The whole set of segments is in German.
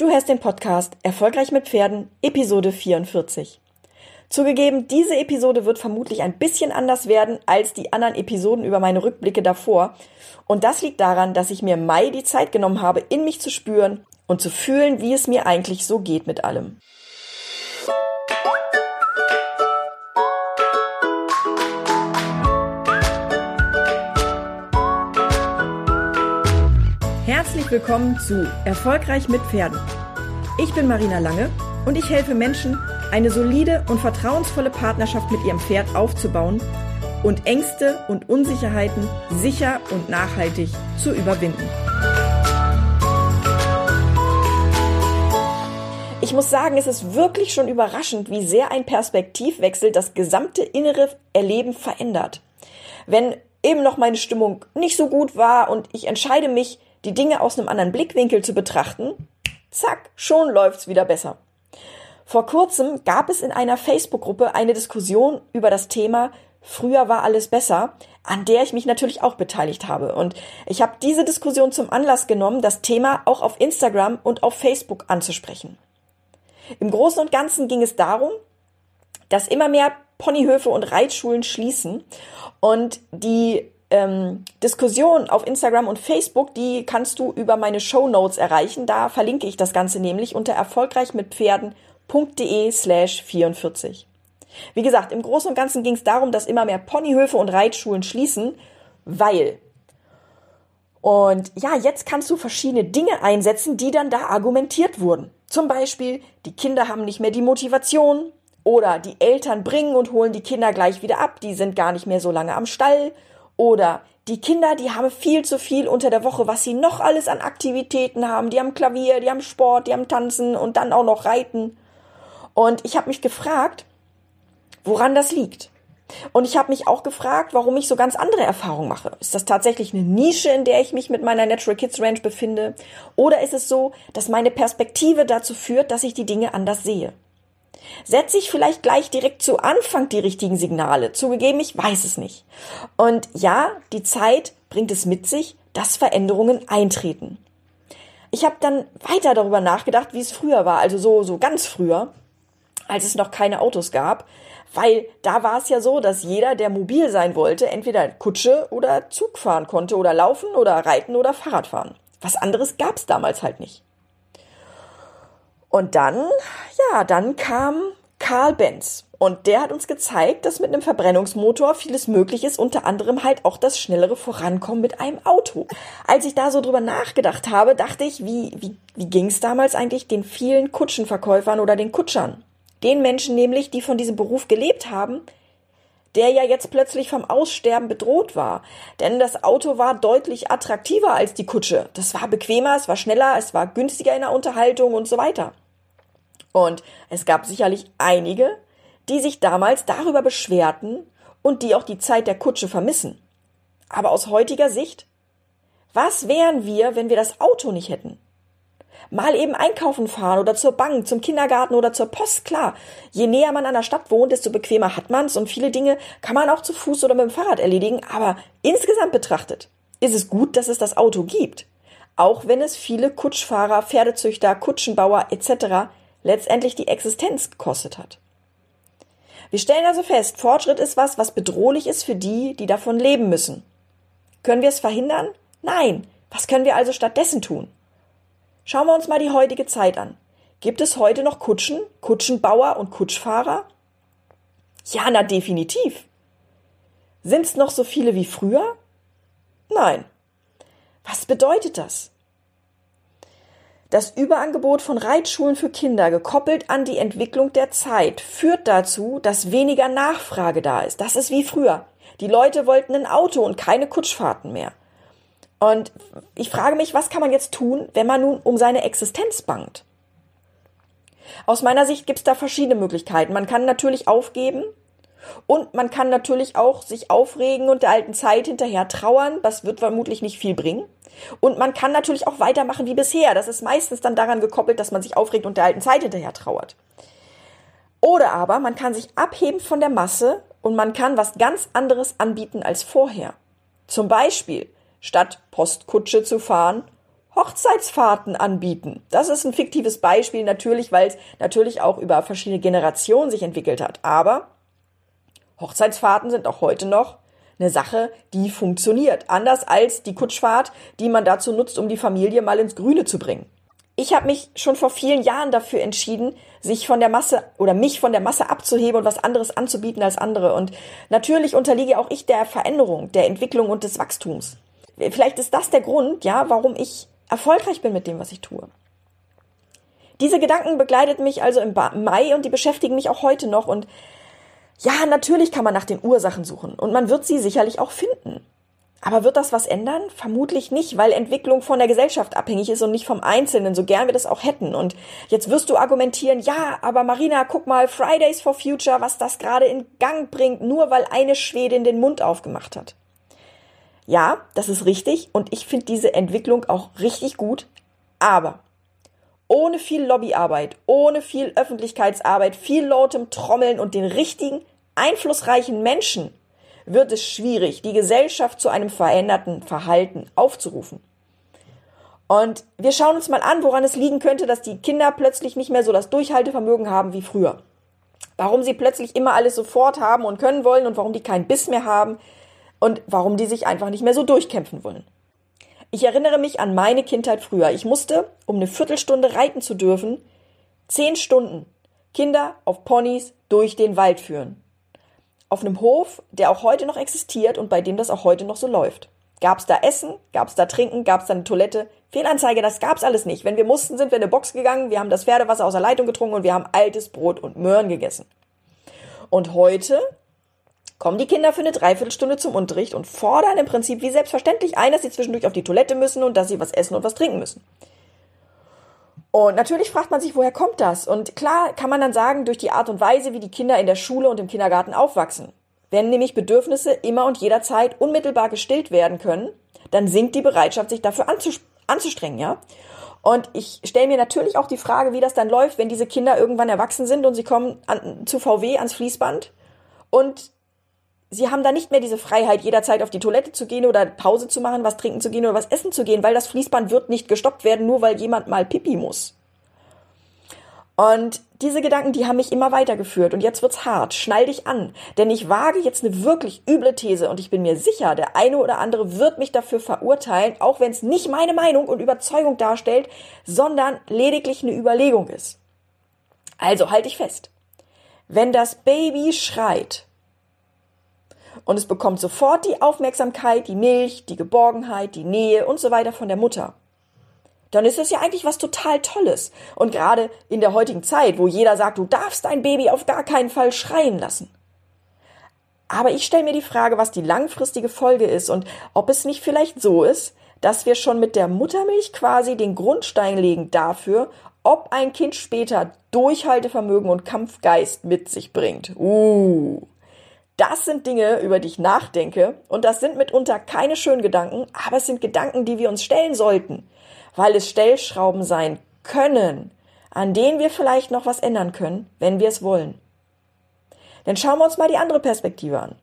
Du hörst den Podcast Erfolgreich mit Pferden, Episode 44. Zugegeben, diese Episode wird vermutlich ein bisschen anders werden als die anderen Episoden über meine Rückblicke davor. Und das liegt daran, dass ich mir Mai die Zeit genommen habe, in mich zu spüren und zu fühlen, wie es mir eigentlich so geht mit allem. Willkommen zu Erfolgreich mit Pferden. Ich bin Marina Lange und ich helfe Menschen, eine solide und vertrauensvolle Partnerschaft mit ihrem Pferd aufzubauen und Ängste und Unsicherheiten sicher und nachhaltig zu überwinden. Ich muss sagen, es ist wirklich schon überraschend, wie sehr ein Perspektivwechsel das gesamte innere Erleben verändert. Wenn eben noch meine Stimmung nicht so gut war und ich entscheide mich, die Dinge aus einem anderen Blickwinkel zu betrachten, zack, schon läuft's wieder besser. Vor kurzem gab es in einer Facebook-Gruppe eine Diskussion über das Thema Früher war alles besser, an der ich mich natürlich auch beteiligt habe. Und ich habe diese Diskussion zum Anlass genommen, das Thema auch auf Instagram und auf Facebook anzusprechen. Im Großen und Ganzen ging es darum, dass immer mehr Ponyhöfe und Reitschulen schließen und die ähm, Diskussion auf Instagram und Facebook, die kannst du über meine Show Notes erreichen. Da verlinke ich das Ganze nämlich unter erfolgreichmitpferden.de slash 44. Wie gesagt, im Großen und Ganzen ging es darum, dass immer mehr Ponyhöfe und Reitschulen schließen, weil und ja, jetzt kannst du verschiedene Dinge einsetzen, die dann da argumentiert wurden. Zum Beispiel, die Kinder haben nicht mehr die Motivation oder die Eltern bringen und holen die Kinder gleich wieder ab, die sind gar nicht mehr so lange am Stall oder die Kinder, die haben viel zu viel unter der Woche, was sie noch alles an Aktivitäten haben. Die haben Klavier, die haben Sport, die haben Tanzen und dann auch noch Reiten. Und ich habe mich gefragt, woran das liegt. Und ich habe mich auch gefragt, warum ich so ganz andere Erfahrungen mache. Ist das tatsächlich eine Nische, in der ich mich mit meiner Natural Kids Ranch befinde? Oder ist es so, dass meine Perspektive dazu führt, dass ich die Dinge anders sehe? Setze ich vielleicht gleich direkt zu Anfang die richtigen Signale? Zugegeben, ich weiß es nicht. Und ja, die Zeit bringt es mit sich, dass Veränderungen eintreten. Ich habe dann weiter darüber nachgedacht, wie es früher war, also so, so ganz früher, als es noch keine Autos gab, weil da war es ja so, dass jeder, der mobil sein wollte, entweder Kutsche oder Zug fahren konnte oder laufen oder reiten oder Fahrrad fahren. Was anderes gab es damals halt nicht. Und dann, ja, dann kam Karl Benz. Und der hat uns gezeigt, dass mit einem Verbrennungsmotor vieles möglich ist, unter anderem halt auch das schnellere Vorankommen mit einem Auto. Als ich da so drüber nachgedacht habe, dachte ich, wie, wie, wie ging es damals eigentlich den vielen Kutschenverkäufern oder den Kutschern? Den Menschen nämlich, die von diesem Beruf gelebt haben, der ja jetzt plötzlich vom Aussterben bedroht war. Denn das Auto war deutlich attraktiver als die Kutsche. Das war bequemer, es war schneller, es war günstiger in der Unterhaltung und so weiter. Und es gab sicherlich einige, die sich damals darüber beschwerten und die auch die Zeit der Kutsche vermissen. Aber aus heutiger Sicht, was wären wir, wenn wir das Auto nicht hätten? Mal eben einkaufen fahren oder zur Bank, zum Kindergarten oder zur Post, klar. Je näher man an der Stadt wohnt, desto bequemer hat man's und viele Dinge kann man auch zu Fuß oder mit dem Fahrrad erledigen, aber insgesamt betrachtet ist es gut, dass es das Auto gibt. Auch wenn es viele Kutschfahrer, Pferdezüchter, Kutschenbauer etc letztendlich die Existenz gekostet hat. Wir stellen also fest, Fortschritt ist was, was bedrohlich ist für die, die davon leben müssen. Können wir es verhindern? Nein. Was können wir also stattdessen tun? Schauen wir uns mal die heutige Zeit an. Gibt es heute noch Kutschen, Kutschenbauer und Kutschfahrer? Ja, na definitiv. Sind es noch so viele wie früher? Nein. Was bedeutet das? Das Überangebot von Reitschulen für Kinder, gekoppelt an die Entwicklung der Zeit, führt dazu, dass weniger Nachfrage da ist. Das ist wie früher. Die Leute wollten ein Auto und keine Kutschfahrten mehr. Und ich frage mich, was kann man jetzt tun, wenn man nun um seine Existenz bangt? Aus meiner Sicht gibt es da verschiedene Möglichkeiten. Man kann natürlich aufgeben und man kann natürlich auch sich aufregen und der alten Zeit hinterher trauern. Das wird vermutlich nicht viel bringen. Und man kann natürlich auch weitermachen wie bisher. Das ist meistens dann daran gekoppelt, dass man sich aufregt und der alten Zeit hinterher trauert. Oder aber man kann sich abheben von der Masse und man kann was ganz anderes anbieten als vorher. Zum Beispiel, statt Postkutsche zu fahren, Hochzeitsfahrten anbieten. Das ist ein fiktives Beispiel natürlich, weil es natürlich auch über verschiedene Generationen sich entwickelt hat. Aber Hochzeitsfahrten sind auch heute noch eine Sache, die funktioniert. Anders als die Kutschfahrt, die man dazu nutzt, um die Familie mal ins Grüne zu bringen. Ich habe mich schon vor vielen Jahren dafür entschieden, sich von der Masse oder mich von der Masse abzuheben und was anderes anzubieten als andere. Und natürlich unterliege auch ich der Veränderung, der Entwicklung und des Wachstums. Vielleicht ist das der Grund, ja, warum ich erfolgreich bin mit dem, was ich tue. Diese Gedanken begleiten mich also im Mai und die beschäftigen mich auch heute noch. Und ja, natürlich kann man nach den Ursachen suchen und man wird sie sicherlich auch finden. Aber wird das was ändern? Vermutlich nicht, weil Entwicklung von der Gesellschaft abhängig ist und nicht vom Einzelnen, so gern wir das auch hätten. Und jetzt wirst du argumentieren, ja, aber Marina, guck mal, Fridays for Future, was das gerade in Gang bringt, nur weil eine Schwedin den Mund aufgemacht hat. Ja, das ist richtig und ich finde diese Entwicklung auch richtig gut, aber ohne viel Lobbyarbeit, ohne viel Öffentlichkeitsarbeit, viel lautem Trommeln und den richtigen, einflussreichen Menschen wird es schwierig, die Gesellschaft zu einem veränderten Verhalten aufzurufen. Und wir schauen uns mal an, woran es liegen könnte, dass die Kinder plötzlich nicht mehr so das Durchhaltevermögen haben wie früher. Warum sie plötzlich immer alles sofort haben und können wollen und warum die keinen Biss mehr haben und warum die sich einfach nicht mehr so durchkämpfen wollen. Ich erinnere mich an meine Kindheit früher. Ich musste, um eine Viertelstunde reiten zu dürfen, zehn Stunden Kinder auf Ponys durch den Wald führen auf einem Hof, der auch heute noch existiert und bei dem das auch heute noch so läuft. Gab's da Essen? Gab's da Trinken? Gab's da eine Toilette? Fehlanzeige, das gab's alles nicht. Wenn wir mussten, sind wir in eine Box gegangen, wir haben das Pferdewasser aus der Leitung getrunken und wir haben altes Brot und Möhren gegessen. Und heute kommen die Kinder für eine Dreiviertelstunde zum Unterricht und fordern im Prinzip wie selbstverständlich ein, dass sie zwischendurch auf die Toilette müssen und dass sie was essen und was trinken müssen. Und natürlich fragt man sich, woher kommt das? Und klar kann man dann sagen, durch die Art und Weise, wie die Kinder in der Schule und im Kindergarten aufwachsen. Wenn nämlich Bedürfnisse immer und jederzeit unmittelbar gestillt werden können, dann sinkt die Bereitschaft, sich dafür anzustrengen, ja? Und ich stelle mir natürlich auch die Frage, wie das dann läuft, wenn diese Kinder irgendwann erwachsen sind und sie kommen an, zu VW ans Fließband und sie haben dann nicht mehr diese Freiheit, jederzeit auf die Toilette zu gehen oder Pause zu machen, was trinken zu gehen oder was essen zu gehen, weil das Fließband wird nicht gestoppt werden, nur weil jemand mal Pipi muss. Und diese Gedanken, die haben mich immer weitergeführt. Und jetzt wird's hart. Schnall dich an. Denn ich wage jetzt eine wirklich üble These und ich bin mir sicher, der eine oder andere wird mich dafür verurteilen, auch wenn es nicht meine Meinung und Überzeugung darstellt, sondern lediglich eine Überlegung ist. Also halt dich fest. Wenn das Baby schreit, und es bekommt sofort die Aufmerksamkeit, die Milch, die Geborgenheit, die Nähe und so weiter von der Mutter. Dann ist das ja eigentlich was total Tolles. Und gerade in der heutigen Zeit, wo jeder sagt, du darfst dein Baby auf gar keinen Fall schreien lassen. Aber ich stelle mir die Frage, was die langfristige Folge ist und ob es nicht vielleicht so ist, dass wir schon mit der Muttermilch quasi den Grundstein legen dafür, ob ein Kind später Durchhaltevermögen und Kampfgeist mit sich bringt. Uh. Das sind Dinge, über die ich nachdenke und das sind mitunter keine schönen Gedanken, aber es sind Gedanken, die wir uns stellen sollten, weil es Stellschrauben sein können, an denen wir vielleicht noch was ändern können, wenn wir es wollen. Dann schauen wir uns mal die andere Perspektive an.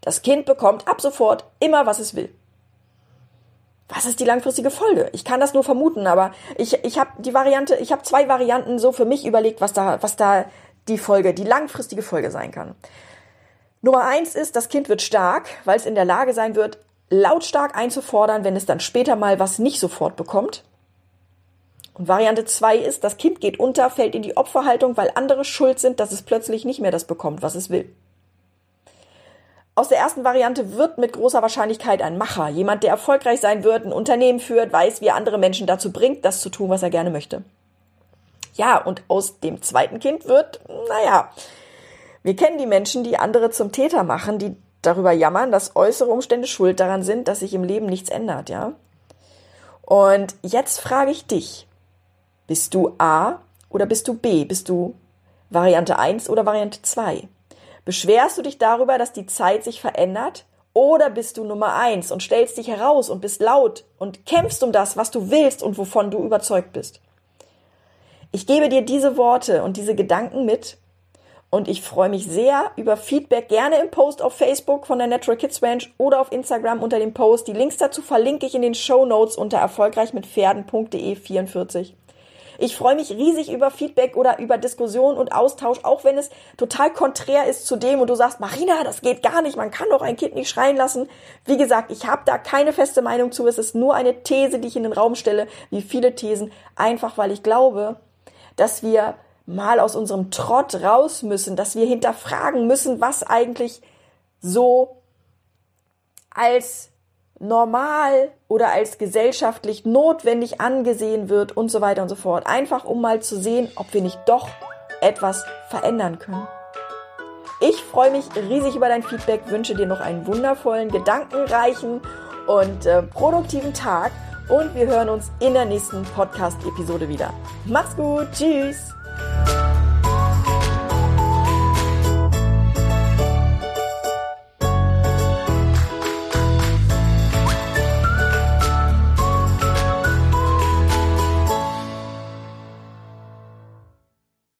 Das Kind bekommt ab sofort immer, was es will. Was ist die langfristige Folge? Ich kann das nur vermuten, aber ich, ich habe die Variante, ich habe zwei Varianten so für mich überlegt, was da, was da die Folge, die langfristige Folge sein kann. Nummer eins ist, das Kind wird stark, weil es in der Lage sein wird, lautstark einzufordern, wenn es dann später mal was nicht sofort bekommt. Und Variante zwei ist, das Kind geht unter, fällt in die Opferhaltung, weil andere schuld sind, dass es plötzlich nicht mehr das bekommt, was es will. Aus der ersten Variante wird mit großer Wahrscheinlichkeit ein Macher, jemand, der erfolgreich sein wird, ein Unternehmen führt, weiß, wie er andere Menschen dazu bringt, das zu tun, was er gerne möchte. Ja, und aus dem zweiten Kind wird, naja, wir kennen die Menschen, die andere zum Täter machen, die darüber jammern, dass äußere Umstände schuld daran sind, dass sich im Leben nichts ändert, ja? Und jetzt frage ich dich, bist du A oder bist du B? Bist du Variante 1 oder Variante 2? Beschwerst du dich darüber, dass die Zeit sich verändert? Oder bist du Nummer 1 und stellst dich heraus und bist laut und kämpfst um das, was du willst und wovon du überzeugt bist? Ich gebe dir diese Worte und diese Gedanken mit, Und ich freue mich sehr über Feedback, gerne im Post auf Facebook von der Natural Kids Ranch oder auf Instagram unter dem Post. Die Links dazu verlinke ich in den Show Notes unter erfolgreichmitpferden.de 44. Ich freue mich riesig über Feedback oder über Diskussion und Austausch, auch wenn es total konträr ist zu dem und du sagst, Marina, das geht gar nicht, man kann doch ein Kind nicht schreien lassen. Wie gesagt, ich habe da keine feste Meinung zu, es ist nur eine These, die ich in den Raum stelle, wie viele Thesen, einfach weil ich glaube, dass wir mal aus unserem Trott raus müssen, dass wir hinterfragen müssen, was eigentlich so als normal oder als gesellschaftlich notwendig angesehen wird und so weiter und so fort. Einfach um mal zu sehen, ob wir nicht doch etwas verändern können. Ich freue mich riesig über dein Feedback, wünsche dir noch einen wundervollen, gedankenreichen und äh, produktiven Tag und wir hören uns in der nächsten Podcast-Episode wieder. Mach's gut, tschüss!